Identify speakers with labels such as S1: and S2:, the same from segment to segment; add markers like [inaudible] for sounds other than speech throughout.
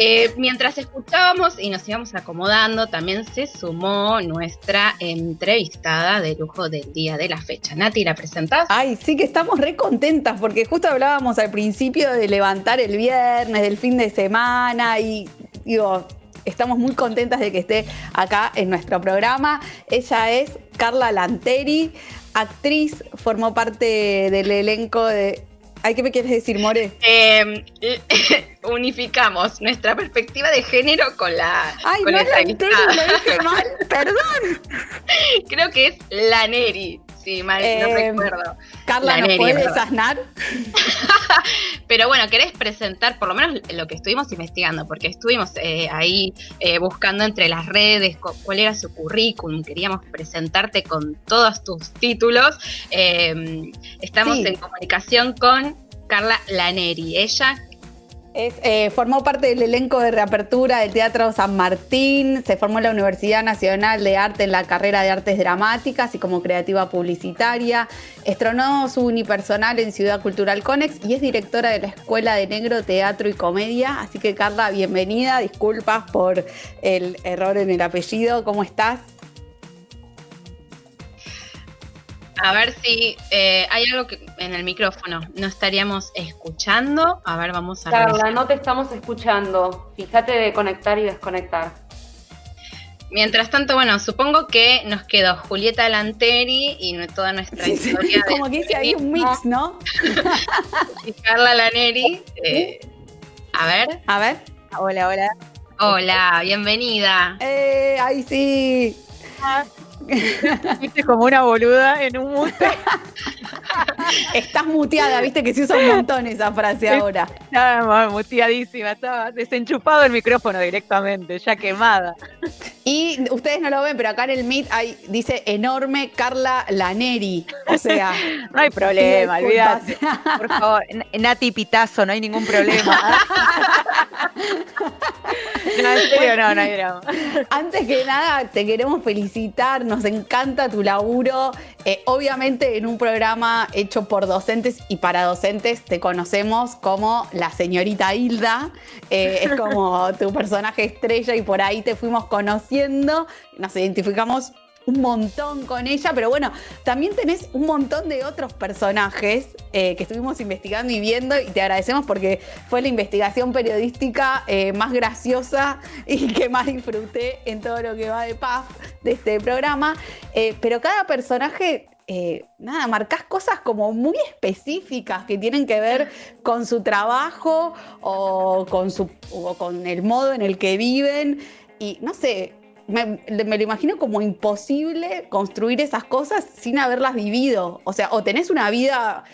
S1: Eh, mientras escuchábamos y nos íbamos acomodando, también se sumó nuestra entrevistada de lujo del día de la fecha. Nati, ¿la presentás?
S2: Ay, sí que estamos re contentas porque justo hablábamos al principio de levantar el viernes, del fin de semana y digo, estamos muy contentas de que esté acá en nuestro programa. Ella es Carla Lanteri, actriz, formó parte del elenco de Ay, ¿qué me quieres decir, More?
S1: Em, [laughs] unificamos nuestra perspectiva de género con la.
S2: Ay,
S1: con
S2: no la lo dije mal, [laughs] perdón.
S1: Creo que es la Neri, sí, mal, no em, recuerdo.
S2: Carla, ¿nos puedes desasnar? [laughs]
S1: Pero bueno, ¿querés presentar por lo menos lo que estuvimos investigando? Porque estuvimos eh, ahí eh, buscando entre las redes cuál era su currículum, queríamos presentarte con todos tus títulos. Em, estamos en comunicación con Carla Laneri. Ella
S2: eh, formó parte del elenco de reapertura del Teatro San Martín, se formó en la Universidad Nacional de Arte en la carrera de Artes Dramáticas y como creativa publicitaria. Estronó su unipersonal en Ciudad Cultural Conex y es directora de la Escuela de Negro, Teatro y Comedia. Así que Carla, bienvenida. Disculpas por el error en el apellido. ¿Cómo estás?
S1: A ver si eh, hay algo que en el micrófono no estaríamos escuchando. A ver, vamos a
S3: Carla, no te estamos escuchando. Fíjate de conectar y desconectar.
S1: Mientras tanto, bueno, supongo que nos quedó Julieta Lanteri y toda nuestra historia.
S2: como que dice ahí un mix, ¿no? [laughs]
S1: y Carla Laneri. Eh, a ver.
S2: A ver.
S4: Hola, hola.
S1: Hola, bienvenida.
S2: Eh, ahí sí.
S4: Viste como una boluda en un mute. [laughs]
S2: Estás muteada, viste que se usa un montón esa frase ahora.
S4: Estaba muteadísima, estaba desenchupado el micrófono directamente, ya quemada.
S2: Y ustedes no lo ven, pero acá en el Meet hay, dice enorme Carla Laneri. O sea. [laughs]
S4: No hay problema, olvídate. Por favor, Nati Pitazo, no hay ningún problema. [laughs] No, en serio, no, no hay drama.
S2: Antes que nada, te queremos felicitar, nos encanta tu laburo. Eh, obviamente, en un programa hecho por docentes y para docentes, te conocemos como la señorita Hilda. Eh, es [laughs] como tu personaje estrella y por ahí te fuimos conociendo. Nos identificamos un montón con ella, pero bueno, también tenés un montón de otros personajes eh, que estuvimos investigando y viendo y te agradecemos porque fue la investigación periodística eh, más graciosa y [laughs] que más disfruté en todo lo que va de paz de este programa. Eh, pero cada personaje nada, marcás cosas como muy específicas que tienen que ver con su trabajo o con, su, o con el modo en el que viven. Y no sé, me, lo imagino como imposible construir esas cosas sin haberlas vivido. O sea, o tenés una vida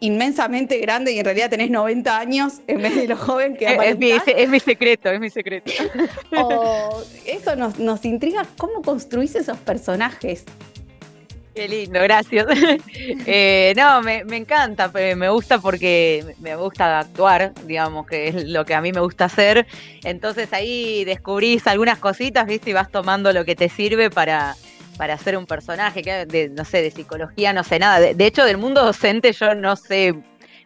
S2: inmensamente grande y en realidad tenés 90 años en vez de lo joven que [laughs]
S4: es, mi, es mi secreto, es mi secreto. [laughs]
S2: O eso nos, nos intriga, ¿cómo construís esos personajes?
S4: Qué lindo, gracias. [laughs] Eh, no, me, encanta, me gusta porque me gusta actuar, digamos, que es lo que a mí me gusta hacer. Entonces ahí descubrís algunas cositas, ¿viste? Y vas tomando lo que te sirve para, para hacer un personaje, que no sé, de psicología, no sé nada. De, hecho, del mundo docente yo no sé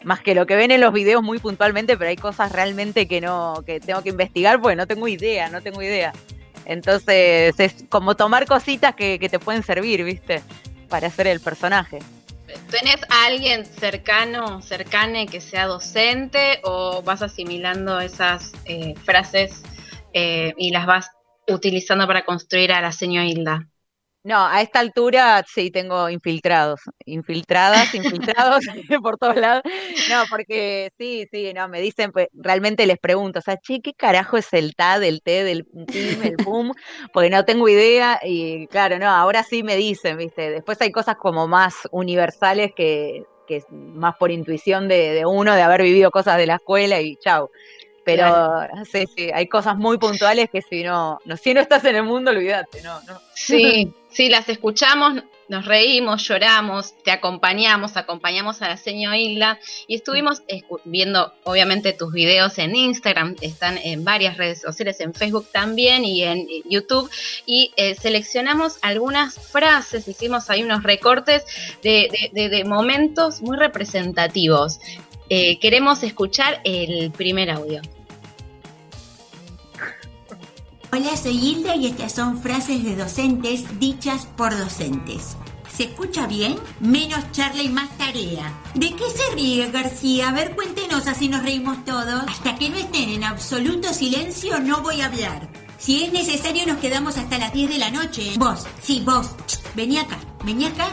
S4: más que lo que ven en los videos muy puntualmente, pero hay cosas realmente que no, que tengo que investigar porque no tengo idea, no tengo idea. Entonces es como tomar cositas que te pueden servir, ¿viste? Para hacer el personaje.
S1: ¿Tenés a alguien cercano, cercane que sea docente o vas asimilando esas eh, frases eh, y las vas utilizando para construir a la señora Hilda?
S4: No, a esta altura sí tengo infiltrados, infiltradas, infiltrados [laughs] por todos lados. No, porque sí, sí, no, me dicen, pues realmente les pregunto, o sea, che, ¿qué carajo es el TA, del T, del PIM, el PUM? Porque no tengo idea y claro, no, ahora sí me dicen, ¿viste? Después hay cosas como más universales que, que más por intuición de, de uno, de haber vivido cosas de la escuela y chau. Pero sí, sí, hay cosas muy puntuales que si no, no, si no estás en el mundo, olvídate, no, no.
S1: Sí, sí, las escuchamos, nos reímos, lloramos, te acompañamos, acompañamos a la señora Isla y estuvimos viendo obviamente tus videos en Instagram, están en varias redes sociales, en Facebook también y en YouTube y eh, seleccionamos algunas frases, hicimos ahí unos recortes de, de momentos muy representativos. Eh, queremos escuchar el primer audio.
S5: Hola, soy Hilda y estas son frases de docentes dichas por docentes. ¿Se escucha bien? Menos charla y más tarea. ¿De qué se ríe García? A ver, cuéntenos así nos reímos todos. Hasta que no estén en absoluto silencio no voy a hablar. Si es necesario nos quedamos hasta las 10 de la noche. Vos, sí, vos. Vení acá,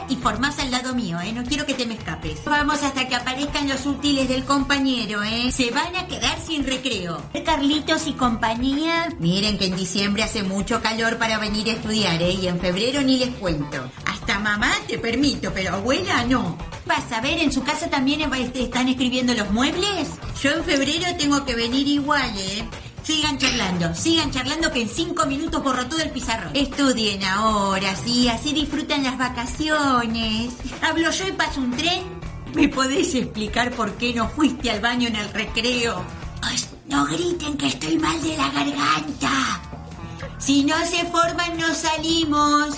S5: y formás al lado mío, ¿eh? No quiero que te me escapes. Vamos hasta que aparezcan los útiles del compañero, ¿eh? Se van a quedar sin recreo. Carlitos y compañía. Miren que en diciembre hace mucho calor para venir a estudiar, ¿eh? Y en febrero ni les cuento. Hasta mamá te permito, pero abuela no. Vas a ver, en su casa también están escribiendo los muebles. Yo en febrero tengo que venir igual, ¿eh? Sigan charlando, sigan charlando que en cinco minutos borro todo el pizarrón. Estudien ahora, sí, así disfrutan las vacaciones. ¿Hablo yo y paso un tren? ¿Me podés explicar por qué no fuiste al baño en el recreo? no griten que estoy mal de la garganta. Si no se forman, no salimos.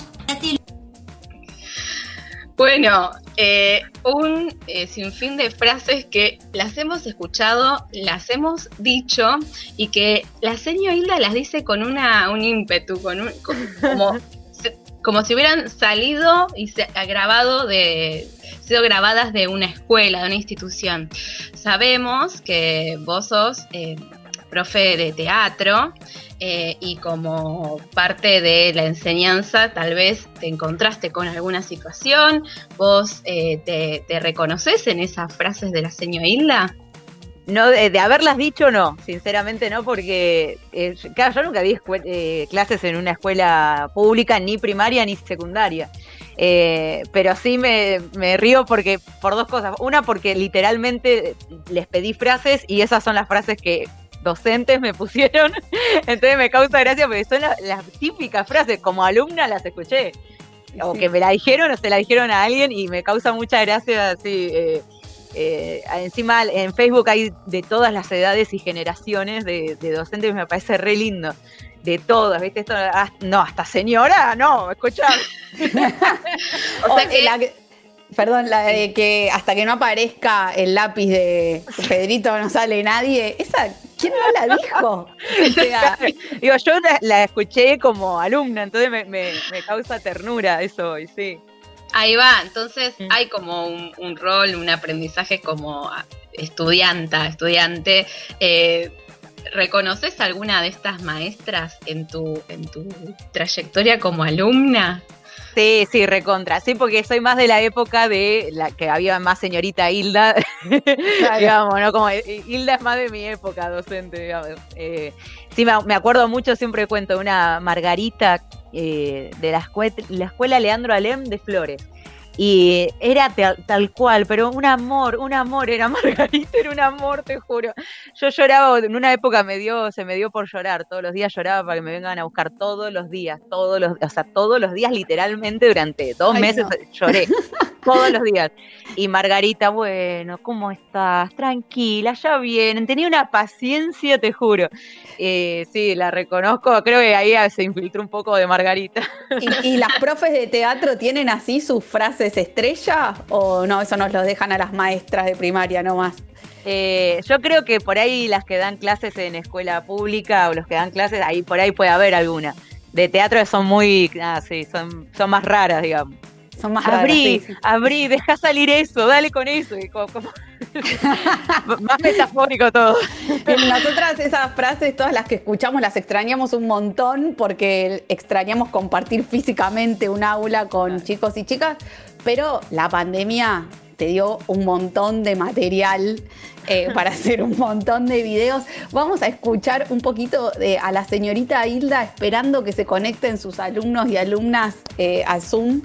S1: Bueno, eh, un eh, sinfín de frases que las hemos escuchado, las hemos dicho y que la señora Hilda las dice con una, un ímpetu, con, un, como, [laughs] como si hubieran salido y se, grabado de, sido grabadas de una escuela, de una institución. Sabemos que vos sos eh, profe de teatro eh, y como parte de la enseñanza tal vez te encontraste con alguna situación, vos eh, te, reconoces en esas frases de la señora Hilda.
S4: No, de, haberlas dicho no, sinceramente no, porque eh, claro, yo nunca di clases en una escuela pública, ni primaria ni secundaria. pero sí me, me, río porque por dos cosas. Una, porque literalmente les pedí frases y esas son las frases que docentes me pusieron, [laughs] entonces me causa gracia porque son las, típicas frases, como alumna las escuché, o que me la dijeron o se la dijeron a alguien y me causa mucha gracia así. Eh, eh, encima en Facebook hay de todas las edades y generaciones de, docentes, me parece re lindo. De todas, ¿viste? Esto, ah, no, hasta señora, no, escucha. [laughs]
S2: o sea que Perdón, la de que hasta que no aparezca el lápiz de Pedrito no sale nadie, esa, ¿quién no la dijo? [laughs]
S4: Digo, yo la, escuché como alumna, entonces me, causa ternura eso, y sí.
S1: Ahí va, entonces hay como un, rol, un aprendizaje como estudianta, estudiante. Eh, ¿Reconoces alguna de estas maestras en tu, en tu trayectoria como alumna?
S4: Sí, sí, recontra. Sí, porque soy más de la época de la que había más señorita Hilda, [laughs] digamos, ¿no? Como eh, Hilda es más de mi época docente, digamos. Eh, sí, me, acuerdo mucho, siempre cuento, una Margarita eh, de la, la escuela Leandro Alem de Flores y era tal, cual, pero un amor, un amor, era [laughs] Margarita, era un amor, te juro. Yo lloraba, en una época me dio, se me dio por llorar, todos los días lloraba para que me vengan a buscar todos los días, todos los, o sea, todos los días literalmente durante dos meses lloré, [laughs] todos los días. Y Margarita, bueno, ¿cómo estás? Tranquila, ya vienen, tenía una paciencia, te juro. Eh, sí, la reconozco, creo que ahí se infiltró un poco de Margarita.
S2: ¿Y, ¿Y las profes de teatro tienen así sus frases estrella o no, eso nos lo dejan a las maestras de primaria nomás?
S4: Eh, yo creo que por ahí las que dan clases en escuela pública o los que dan clases, ahí por ahí puede haber alguna. De teatro son muy, ah, sí, son, son más raras, digamos.
S2: Son más
S4: abrí, abrí, deja salir eso, dale con eso. [laughs] más metafórico todo.
S2: Nosotras esas frases, todas las que escuchamos, las extrañamos un montón porque extrañamos compartir físicamente un aula con chicos y chicas, pero la pandemia te dio un montón de material eh, [laughs] para hacer un montón de videos. Vamos a escuchar un poquito de, a la señorita Hilda esperando que se conecten sus alumnos y alumnas eh, a Zoom.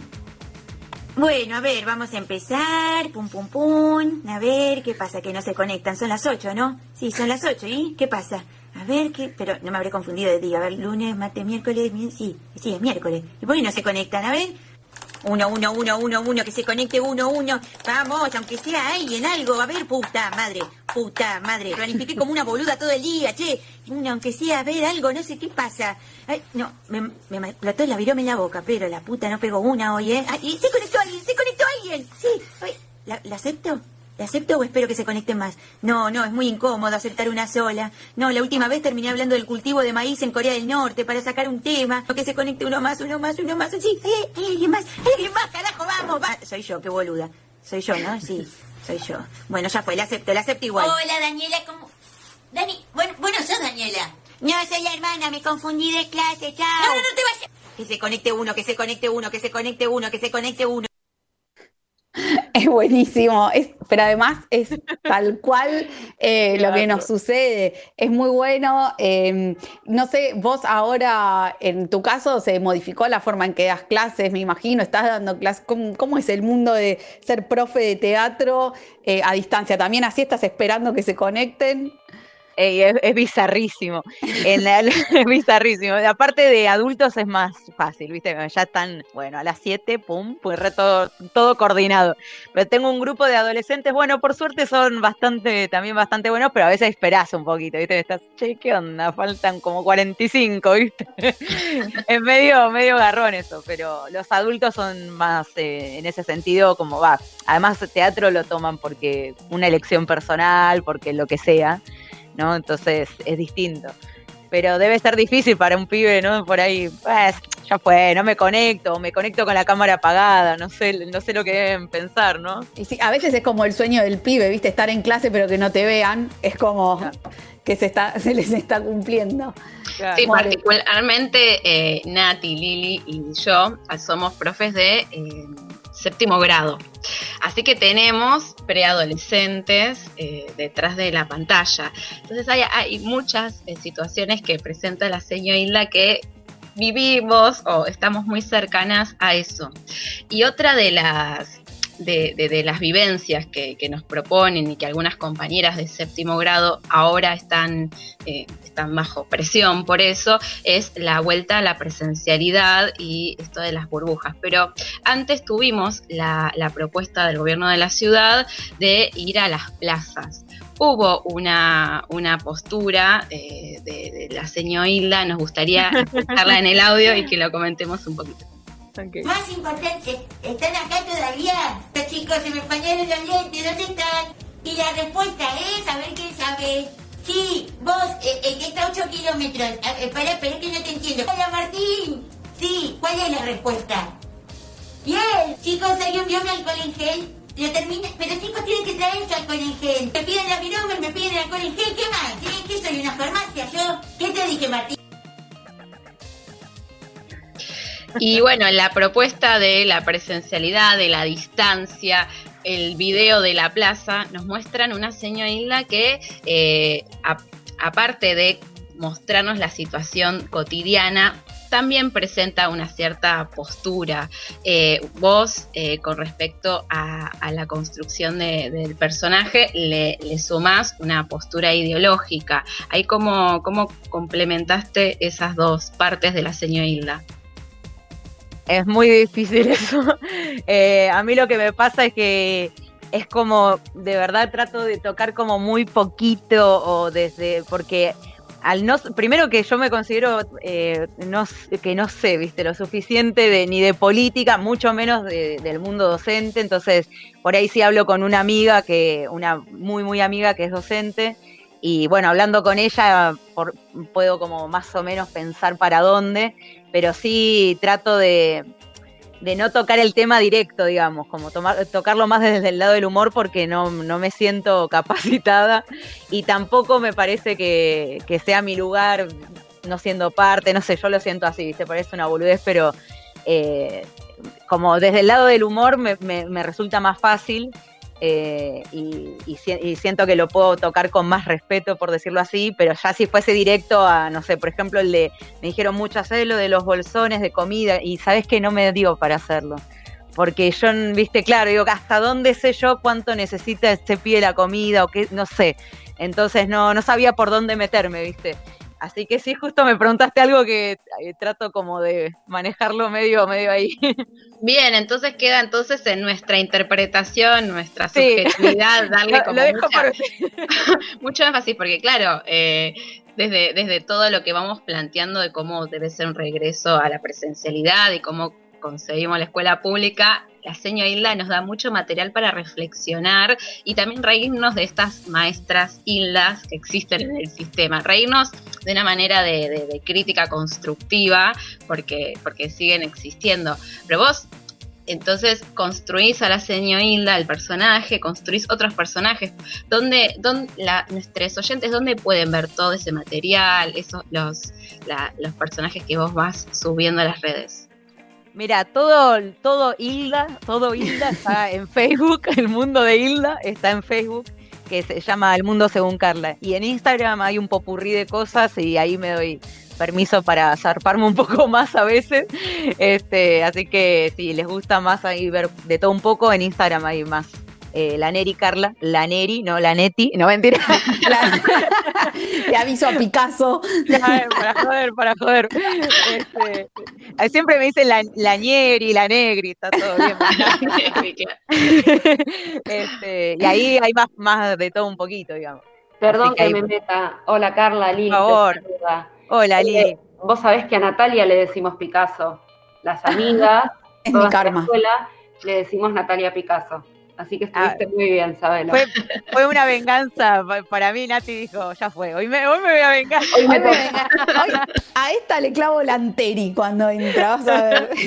S5: Bueno, a ver, vamos a empezar. Pum, pum, pum. A ver, ¿qué pasa? Que no se conectan. Son las ocho, ¿no? Sí, son las ocho. ¿Y qué pasa? A ver, ¿qué? Pero no me habré confundido de día. A ver, lunes, martes, miércoles. Sí, sí, es miércoles. ¿Y por qué no se conectan? A ver. Uno, uno, uno, uno, uno, que se conecte uno, uno. Vamos, aunque sea ahí en algo. A ver, puta madre, puta madre. Planifiqué como una boluda todo el día, che. Uno, aunque sea a ver algo, no sé qué pasa. Ay, no, me, me explotó la virome en la boca, pero la puta no pegó una hoy, ¿eh? Ay, se conectó alguien, se conectó alguien. Sí, ¿la, ¿la acepto? ¿La acepto o espero que se conecte más? No, no, es muy incómodo aceptar una sola. No, la última vez terminé hablando del cultivo de maíz en Corea del Norte para sacar un tema. Que se conecte uno más, uno más, uno más. Sí, hay, hay alguien más, hay alguien más, carajo, vamos, va. Soy yo, qué boluda. Soy yo, ¿no? Sí, soy yo. Bueno, ya fue, la acepto, la acepto igual. Hola, Daniela, ¿cómo...? Dani, bueno, bueno, sos Daniela. No, soy la hermana, me confundí de clase, chao. No, no, no te vayas. Que se conecte uno, que se conecte uno, que se conecte uno, que se conecte uno. [laughs]
S2: Es buenísimo, es, pero además es tal cual eh, lo que nos sucede. Es muy bueno. eh, no sé, vos ahora, en tu caso, se modificó la forma en que das clases, me imagino, estás dando clases. ¿Cómo, cómo es el mundo de ser profe de teatro eh, a distancia? ¿También así estás esperando que se conecten?
S4: Es, bizarrísimo. [laughs] Es bizarrísimo. Aparte de adultos es más fácil, ¿viste? Ya están, bueno, a las 7, pum, pues todo, todo coordinado. Pero tengo un grupo de adolescentes, bueno, por suerte son bastante, también bastante buenos, pero a veces esperás un poquito, ¿viste? Estás, che, ¿qué onda? Faltan como 45, ¿viste? [laughs] es medio, medio garrón eso, pero los adultos son más eh, en ese sentido como va. Además, teatro lo toman porque una elección personal, porque lo que sea. ¿No? Entonces es distinto. Pero debe ser difícil para un pibe, ¿no? Por ahí, pues, ya fue, no me conecto, o me conecto con la cámara apagada, no sé, no sé lo que deben pensar, ¿no?
S2: Y sí, a veces es como el sueño del pibe, ¿viste? Estar en clase pero que no te vean, es como
S4: Claro.
S2: que se, está, [laughs] se les está cumpliendo.
S4: Claro.
S1: Sí,
S2: More.
S1: particularmente eh, Nati, Lili y yo somos profes de eh, séptimo grado. Así que tenemos preadolescentes eh, detrás de la pantalla. Entonces hay, hay muchas eh, situaciones que presenta la señora Hilda que vivimos o estamos muy cercanas a eso. Y otra de las de, de- de las vivencias que, que nos proponen y que algunas compañeras de séptimo grado ahora están, eh, están bajo presión por eso, es la vuelta a la presencialidad y esto de las burbujas. Pero antes tuvimos la, la propuesta del gobierno de la ciudad de ir a las plazas. Hubo una, una postura eh, de, de la señora Hilda, nos gustaría [laughs] escucharla en el audio y que lo comentemos un poquito.
S5: Más importante, ¿están acá todavía? Los chicos se me empañaron los lentes, ¿dónde están? Y la respuesta es, a ver quién sabe. Sí, vos, eh, que está a 8 kilómetros. A ver, Espera, espera que no te entiendo. Hola, Martín. Sí, ¿cuál es la respuesta? Bien, chicos, ¿alguien vio mi alcohol en gel? Lo termina, pero chicos tienen que traer su alcohol en gel. Me piden la nombre, me piden el alcohol en gel, ¿qué más? ¿Qué, qué soy, una farmacia yo? ¿Qué te dije, Martín?
S1: Y bueno, la propuesta de la presencialidad, de la distancia, el video de la plaza, nos muestran una señora Hilda que, eh, aparte de mostrarnos la situación cotidiana, también presenta una cierta postura. Eh, vos, eh, con respecto a, a la construcción de- del personaje, le, le sumás una postura ideológica. Ahí cómo, cómo complementaste esas dos partes de la señora Hilda.
S4: Es muy difícil [laughs] eso. Eh, a mí lo que me pasa es que es como, de verdad trato de tocar como muy poquito o desde, porque al no, primero que yo me considero eh, no, que no sé, viste, lo suficiente de, ni de política, mucho menos de- del mundo docente, entonces por ahí sí hablo con una amiga que, una muy, muy amiga que es docente, y bueno, hablando con ella por- puedo como más o menos pensar para dónde, pero sí trato de, de no tocar el tema directo, digamos, como tomar, tocarlo más desde el lado del humor porque no, no me siento capacitada y tampoco me parece que, que sea mi lugar no siendo parte, no sé, yo lo siento así, ¿viste? Parece una boludez, pero eh, como desde el lado del humor me, me- me resulta más fácil eh, y, y si- y siento que lo puedo tocar con más respeto, por decirlo así, pero ya si fuese directo a, no sé, por ejemplo, el de, me dijeron mucho hacer lo de los bolsones de comida y sabes que no me dio para hacerlo. Porque yo, viste, claro, digo, ¿hasta dónde sé yo cuánto necesita este pie la comida o qué? No sé. Entonces no, no sabía por dónde meterme, viste. Así que sí, justo me preguntaste algo que eh, trato como de manejarlo medio, medio ahí. [laughs]
S1: Bien, entonces queda entonces en nuestra interpretación, nuestra
S4: Sí.
S1: subjetividad, [laughs] darle
S4: Lo,
S1: como
S4: lo dejo
S1: mucha- [laughs] mucho énfasis, porque claro, eh, desde, desde todo lo que vamos planteando de cómo debe ser un regreso a la presencialidad y cómo concebimos la escuela pública, la seño Hilda nos da mucho material para reflexionar y también reírnos de estas maestras Hildas que existen en el sistema. Reírnos de una manera de, crítica constructiva porque, porque siguen existiendo. Pero vos entonces construís a la señora Hilda, el personaje, construís otros personajes. ¿Dónde, dónde nuestros oyentes, dónde pueden ver todo ese material, esos, los, los personajes que vos vas subiendo a las redes?
S4: Mira, todo, todo Hilda, todo Hilda está en Facebook, el mundo de Hilda está en Facebook, que se llama El Mundo Según Carla. Y en Instagram hay un popurrí de cosas y ahí me doy permiso para zarparme un poco más a veces. Este, así que si les gusta más ahí ver de todo un poco, en Instagram hay más. Eh, la Neri Carla, la Neri, no la Neti, no mentira. [laughs]
S2: Le aviso a Picasso.
S4: para joder, para joder. Este, siempre me dicen la, la Neri, la Negri, está todo bien. [laughs] este, y ahí hay más, más de todo un poquito, digamos.
S3: Perdón que, me meta. Hola Carla, Lili.
S4: Por favor. Hola, Lili.
S3: vos sabés que a Natalia le decimos Picasso. Las [laughs] amigas,
S2: en mi karma.
S3: La escuela, le decimos Natalia Picasso. Así que estuviste ah, muy bien, Sabela.
S4: Fue, una venganza para mí, Nati dijo, ya fue, hoy me, hoy me voy a vengar.
S2: Hoy me a esta le clavo la anteri cuando entrabas a ver. [laughs]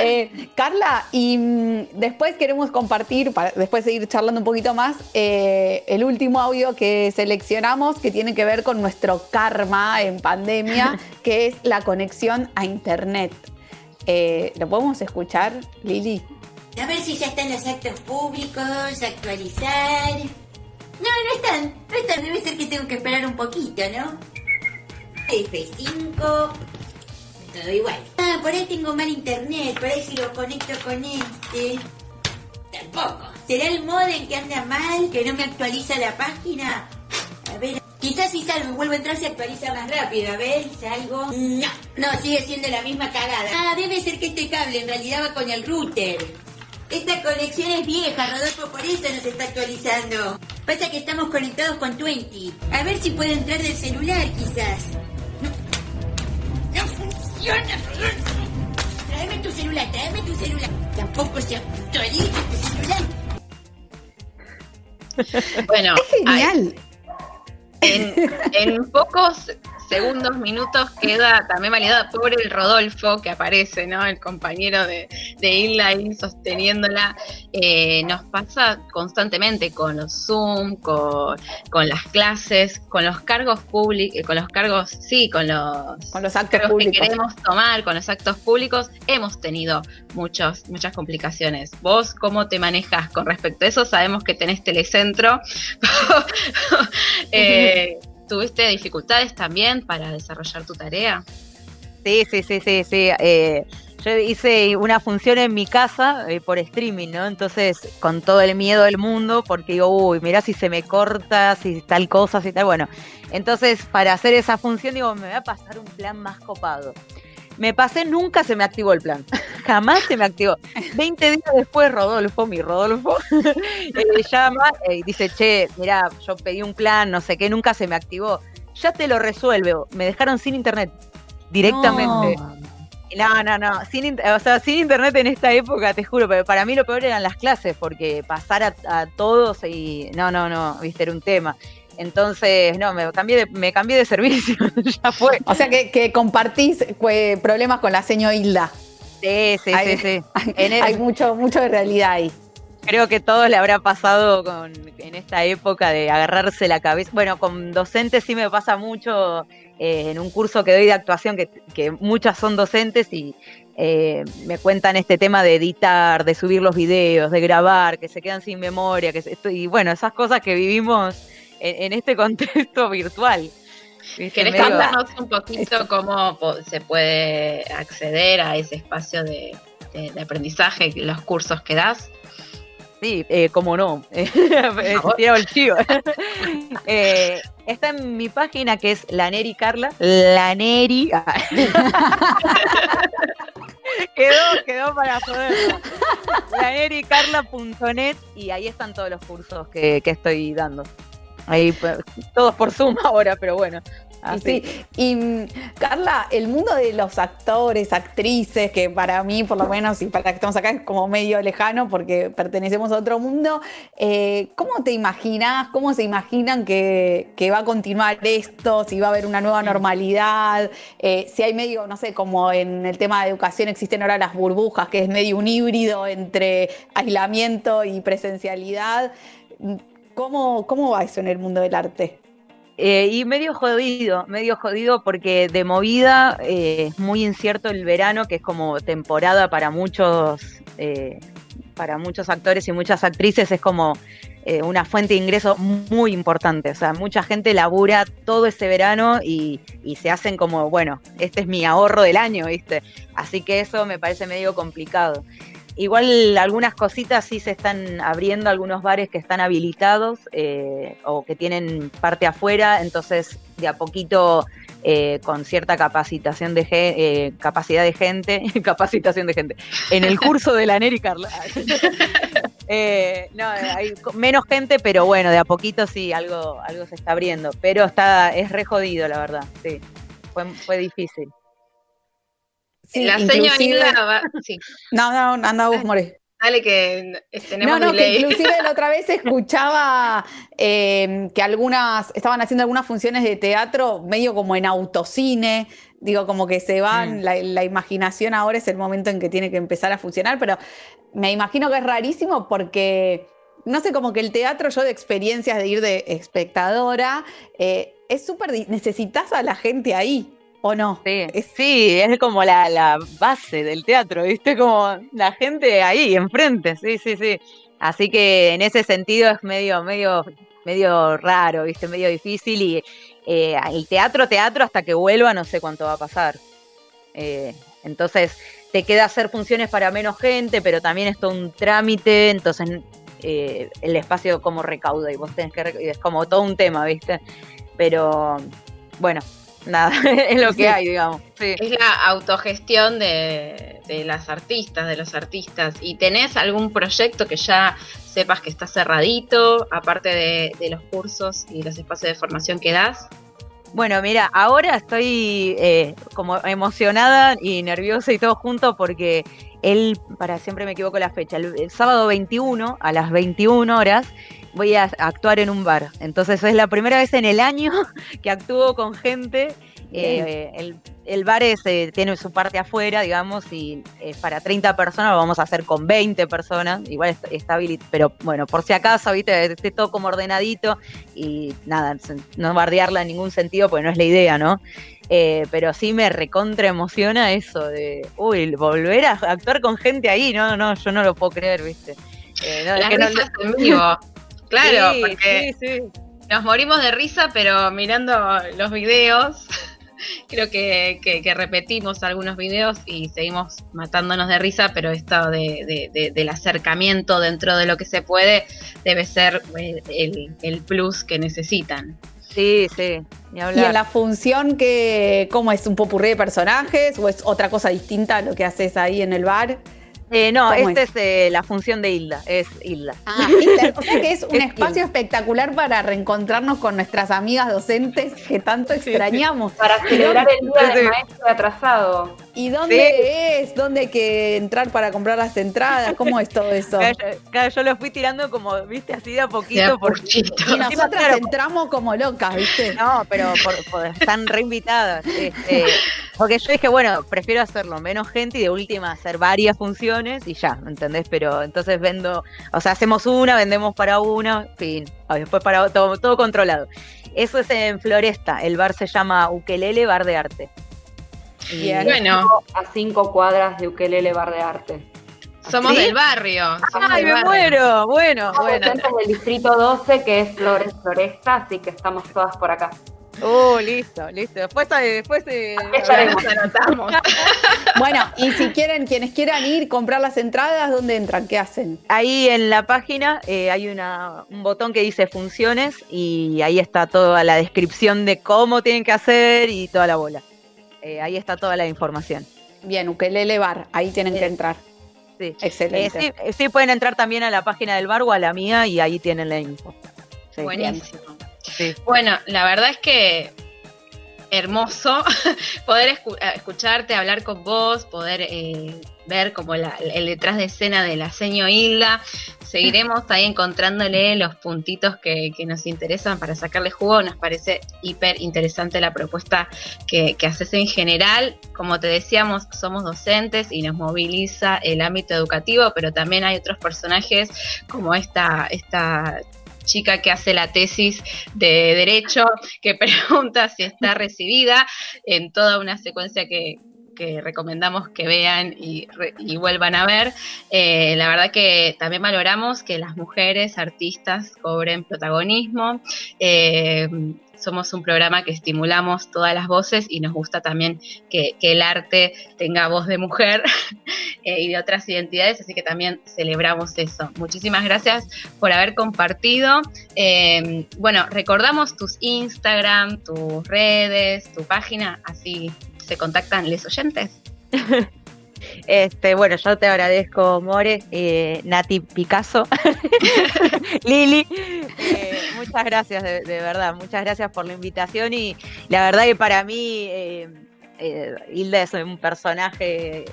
S2: Eh, Carla, y mm, después queremos compartir, para después seguir charlando un poquito más, eh, el último audio que seleccionamos que tiene que ver con nuestro karma en pandemia, [laughs] que es la conexión a Internet. Eh, ¿Lo podemos escuchar, Lili?
S5: A ver si ya están los actos públicos, actualizar. No, no están, no están. Debe ser que tengo que esperar un poquito, ¿no? F5. Todo igual. Ah, por ahí tengo mal internet. Por ahí si lo conecto con este. Tampoco. ¿Será el modem que anda mal? ¿Que no me actualiza la página? A ver. Quizás si salgo, vuelvo a entrar se actualiza más rápido. A ver, salgo. No, no, sigue siendo la misma cagada. Ah, debe ser que este cable en realidad va con el router. Esta conexión es vieja, Rodolfo, por eso nos está actualizando. Pasa que estamos conectados con Twenty. A ver si puede entrar del celular, quizás. No, funciona, Rodolfo. Tráeme tu celular, tráeme tu celular. Tampoco se actualiza tu celular.
S1: Bueno,
S2: es genial.
S1: en, en pocos segundos, minutos queda también validada por el Rodolfo que aparece, ¿no? El compañero de, de Isla ahí sosteniéndola. Eh, nos pasa constantemente con los Zoom, con, las clases, con los cargos públicos, con los cargos, sí, con los,
S2: con los actos públicos.
S1: que queremos tomar, con los actos públicos, hemos tenido muchos, muchas complicaciones. ¿Vos cómo te manejas con respecto a eso? Sabemos que tenés telecentro. [laughs] eh, ¿Tuviste dificultades también para desarrollar tu tarea?
S4: Sí, sí, sí, sí, sí. Eh, yo hice una función en mi casa eh, por streaming, ¿no? Entonces, con todo el miedo del mundo, porque digo, uy, mirá si se me corta, si tal cosa, si tal. Bueno, entonces, para hacer esa función, digo, me voy a pasar un plan más copado. Me pasé, nunca se me activó el plan. [laughs] Jamás se me activó. Veinte días después, Rodolfo, mi Rodolfo, [laughs] eh, llama y dice, che, mira, yo pedí un plan, no sé qué, nunca se me activó. Ya te lo resuelve. Me dejaron sin internet directamente. No, no, no. Sin, o sea, sin internet en esta época, te juro, pero para mí lo peor eran las clases, porque pasar a, a todos y. No, no, no, viste, era un tema. Entonces, no, me cambié de, me cambié de servicio, [laughs] ya fue.
S2: O sea que, compartís problemas con la señora Hilda.
S4: Sí, sí, sí, sí. [laughs]
S2: Hay, mucho, mucho de realidad ahí.
S4: Creo que todo le habrá pasado con, en esta época de agarrarse la cabeza. Bueno, con docentes sí me pasa mucho eh, en un curso que doy de actuación, que, muchas son docentes y eh, me cuentan este tema de editar, de subir los videos, de grabar, que se quedan sin memoria, que y bueno, esas cosas que vivimos en, este contexto [laughs] virtual.
S1: ¿Querés contarnos un poquito cómo se puede acceder a ese espacio de, aprendizaje, los cursos que das?
S4: Sí, eh, como no. [laughs] el chivo. [laughs] Eh, está en mi página que es Laneri Carla. Laneri. quedó, quedó para joderlo. Lanericarla.net y ahí están todos los cursos que estoy dando. Ahí, pues, todos por Zoom [laughs] ahora, pero bueno,
S2: Y, y mm, Carla, el mundo de los actores, actrices, que para mí, por lo menos, y para que estamos acá, es como medio lejano porque pertenecemos a otro mundo. Eh, ¿Cómo te imaginas, cómo se imaginan que, va a continuar esto? Si va a haber una nueva normalidad, eh, si hay medio, no sé, como en el tema de educación existen ahora las burbujas, que es medio un híbrido entre aislamiento y presencialidad. ¿Cómo, cómo va eso en el mundo del arte?
S4: Eh, y medio jodido, medio jodido porque de movida eh, es muy incierto el verano, que es como temporada para muchos, eh, para muchos actores y muchas actrices, es como una fuente de ingreso muy importante. O sea, mucha gente labura todo ese verano y, y, se hacen como, bueno, este es mi ahorro del año, ¿viste? Así que eso me parece medio complicado. Igual algunas cositas sí se están abriendo, algunos bares que están habilitados eh, o que tienen parte afuera, entonces de a poquito eh, con cierta capacitación de eh, capacidad de gente, [laughs] capacitación de gente, en el curso de la Neri Carla. [laughs] no, hay menos gente, pero bueno, de a poquito sí, algo, algo se está abriendo. Pero está, es re jodido, la verdad, sí. Fue, fue difícil
S1: la señorita sí. [laughs]
S2: No, no, anda vos, More.
S1: Dale que tenemos
S2: No, no, que [laughs] inclusive la otra vez escuchaba em, que algunas, estaban haciendo algunas funciones de teatro medio como en autocine, digo, como que se van, mm. la, la, imaginación ahora es el momento en que tiene que empezar a funcionar, pero me imagino que es rarísimo porque, no sé, como que el teatro, yo de experiencias de ir de espectadora, eh, es súper, necesitas a la gente ahí. ¿O no?
S4: Sí, es como la, base del teatro, ¿viste? Como la gente ahí, enfrente, sí, sí, sí. Así que en ese sentido es medio, medio, medio raro, ¿viste? Medio difícil y eh, el teatro, teatro, hasta que vuelva no sé cuánto va a pasar. Eh, entonces te queda hacer funciones para menos gente, pero también es todo un trámite, entonces eh, el espacio como recauda y vos tenés que, es como todo un tema, ¿viste? Pero bueno, nada, [laughs] es lo que hay, digamos.
S1: Es la autogestión de, las artistas, de los artistas. ¿Y tenés algún proyecto que ya sepas que está cerradito, aparte de, los cursos y los espacios de formación que das?
S4: Bueno, mira, ahora estoy eh, como emocionada y nerviosa y todo junto porque él, para siempre me equivoco la fecha, el sábado 21 a las 21 horas voy a actuar en un bar. Entonces es la primera vez en el año [laughs] que actúo con gente. Eh, el, bar es, eh, tiene su parte afuera, digamos, y para 30 personas lo vamos a hacer con 20 personas. Igual está, habilitado, pero bueno, por si acaso, viste, esté todo como ordenadito y nada, no bardearla en ningún sentido, porque no es la idea, ¿no? Eh, pero sí me recontra emociona eso de, uy, volver a actuar con gente ahí, no, no, yo no lo puedo creer, viste.
S1: Las risas en vivo. [laughs] Claro, porque nos morimos de risa, pero mirando los videos, [laughs] creo que, repetimos algunos videos y seguimos matándonos de risa, pero esto de, del acercamiento dentro de lo que se puede debe ser el, el plus que necesitan.
S4: Sí, sí.
S2: Y en la función, que, ¿cómo es? ¿Un popurrí de personajes o es otra cosa distinta a lo que haces ahí en el bar?
S4: Eh, no, esta es, eh, la función de Hilda, es Hilda.
S2: Ah, Hilda. O sea que es [laughs] un espacio espectacular para reencontrarnos con nuestras amigas docentes que tanto extrañamos.
S3: Para celebrar el día del maestro atrasado.
S2: ¿Y dónde es? ¿Dónde hay que entrar para comprar las entradas? ¿Cómo es todo eso? [laughs]
S4: Claro, yo lo fui tirando como, viste, así de a poquito. por,
S2: y nosotras entramos como locas, viste. [laughs]
S4: No, pero están reinvitadas. Este, porque yo dije, bueno, prefiero hacerlo menos gente y de última hacer varias funciones y ya, ¿entendés? Pero entonces vendo, o sea, hacemos una, vendemos para una, fin, después para todo, todo controlado. Eso es en Floresta, el bar se llama Ukelele Bar de Arte.
S3: Y bueno. a cinco cuadras de Ukelele Bar de Arte.
S1: Somos del barrio.
S4: Ay, me muero. Bueno,
S3: bueno. Estamos del distrito 12, que es Flores Floresta, así que estamos todas por acá.
S4: Oh, listo, listo. Después, eh, después eh,
S1: anotamos. [laughs]
S2: bueno, y si quieren, quienes quieran ir, comprar las entradas, ¿dónde entran? ¿Qué hacen?
S4: Ahí en la página eh, hay una, un botón que dice funciones y ahí está toda la descripción de cómo tienen que hacer y toda la bola. Ahí está toda la información.
S2: Bien, Ukelele Bar, ahí tienen que entrar.
S4: Sí. Excelente. Sí, pueden entrar también a la página del bar o a la mía y ahí tienen la info.
S1: Buenísimo. Bueno, la verdad es que hermoso [laughs] poder eh, escucharte, hablar con vos, poder eh, ver como el detrás de escena de la seño Hilda. Seguiremos ahí encontrándole los puntitos que, nos interesan para sacarle jugo. Nos parece hiper interesante la propuesta que, que haces en general. Como te decíamos, somos docentes y nos moviliza el ámbito educativo, pero también hay otros personajes como esta, esta chica que hace la tesis de derecho, que [laughs] pregunta si está recibida en toda una secuencia que, recomendamos que vean y, vuelvan a ver. Eh, la verdad que también valoramos que las mujeres artistas cobren protagonismo. Eh, somos un programa que estimulamos todas las voces y nos gusta también que, el arte tenga voz de mujer [laughs] eh, y de otras identidades, así que también celebramos eso. Muchísimas gracias por haber compartido. Bueno, recordamos tus Instagram, tus redes, tu página, así se contactan los oyentes. [laughs]
S4: Este, bueno, yo te agradezco, More, eh, Nati Picasso, [laughs] Lili. Eh, muchas gracias, de, verdad, muchas gracias por la invitación y la verdad que para mí eh, Hilda es un personaje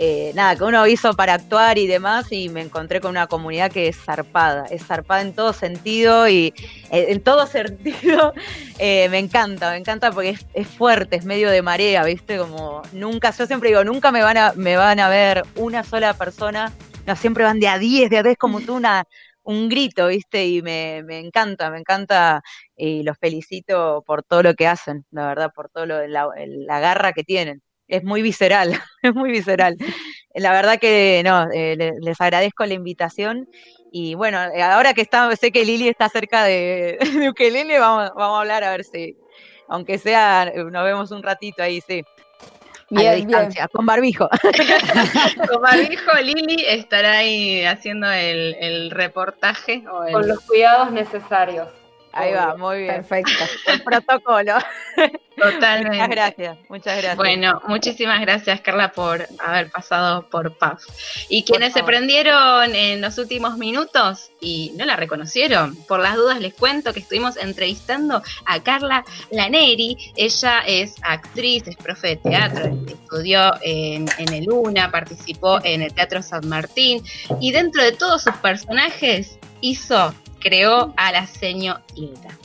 S4: eh, nada, que uno hizo para actuar y demás, y me encontré con una comunidad que es zarpada, es zarpada en todo sentido y eh, en todo [laughs] sentido eh, me encanta, me encanta porque es, fuerte, es medio de marea, ¿viste? Como nunca, yo siempre digo, nunca me van a, me van a ver una sola persona, no, siempre van de a 10, de a 10 como tú, una, un grito, ¿viste? Y me, encanta, me encanta y los felicito por todo lo que hacen, la verdad, por todo lo, la, la garra que tienen es muy visceral, [laughs] es muy visceral. La verdad que no, eh, les agradezco la invitación y bueno, eh, ahora que está, sé que Lili está cerca de, [laughs] de Ukelele, vamos, vamos a hablar a ver si, aunque sea, nos vemos un ratito ahí, sí. a distancia, con barbijo. [laughs]
S1: con barbijo, Lili estará ahí haciendo el, reportaje.
S3: Con los cuidados necesarios.
S4: Ahí va, muy bien. Perfecto. [laughs] El protocolo.
S1: Totalmente.
S4: Muchas gracias, muchas gracias.
S1: Bueno, muchísimas gracias, Carla, por haber pasado por PAF. Y quienes se prendieron en los últimos minutos y no la reconocieron, por las dudas les cuento que estuvimos entrevistando a Carla Laneri. Ella es actriz, es profe de teatro, estudió en, en el UNA, participó en el Teatro San Martín y dentro de todos sus personajes hizo creó a la seño Hilda.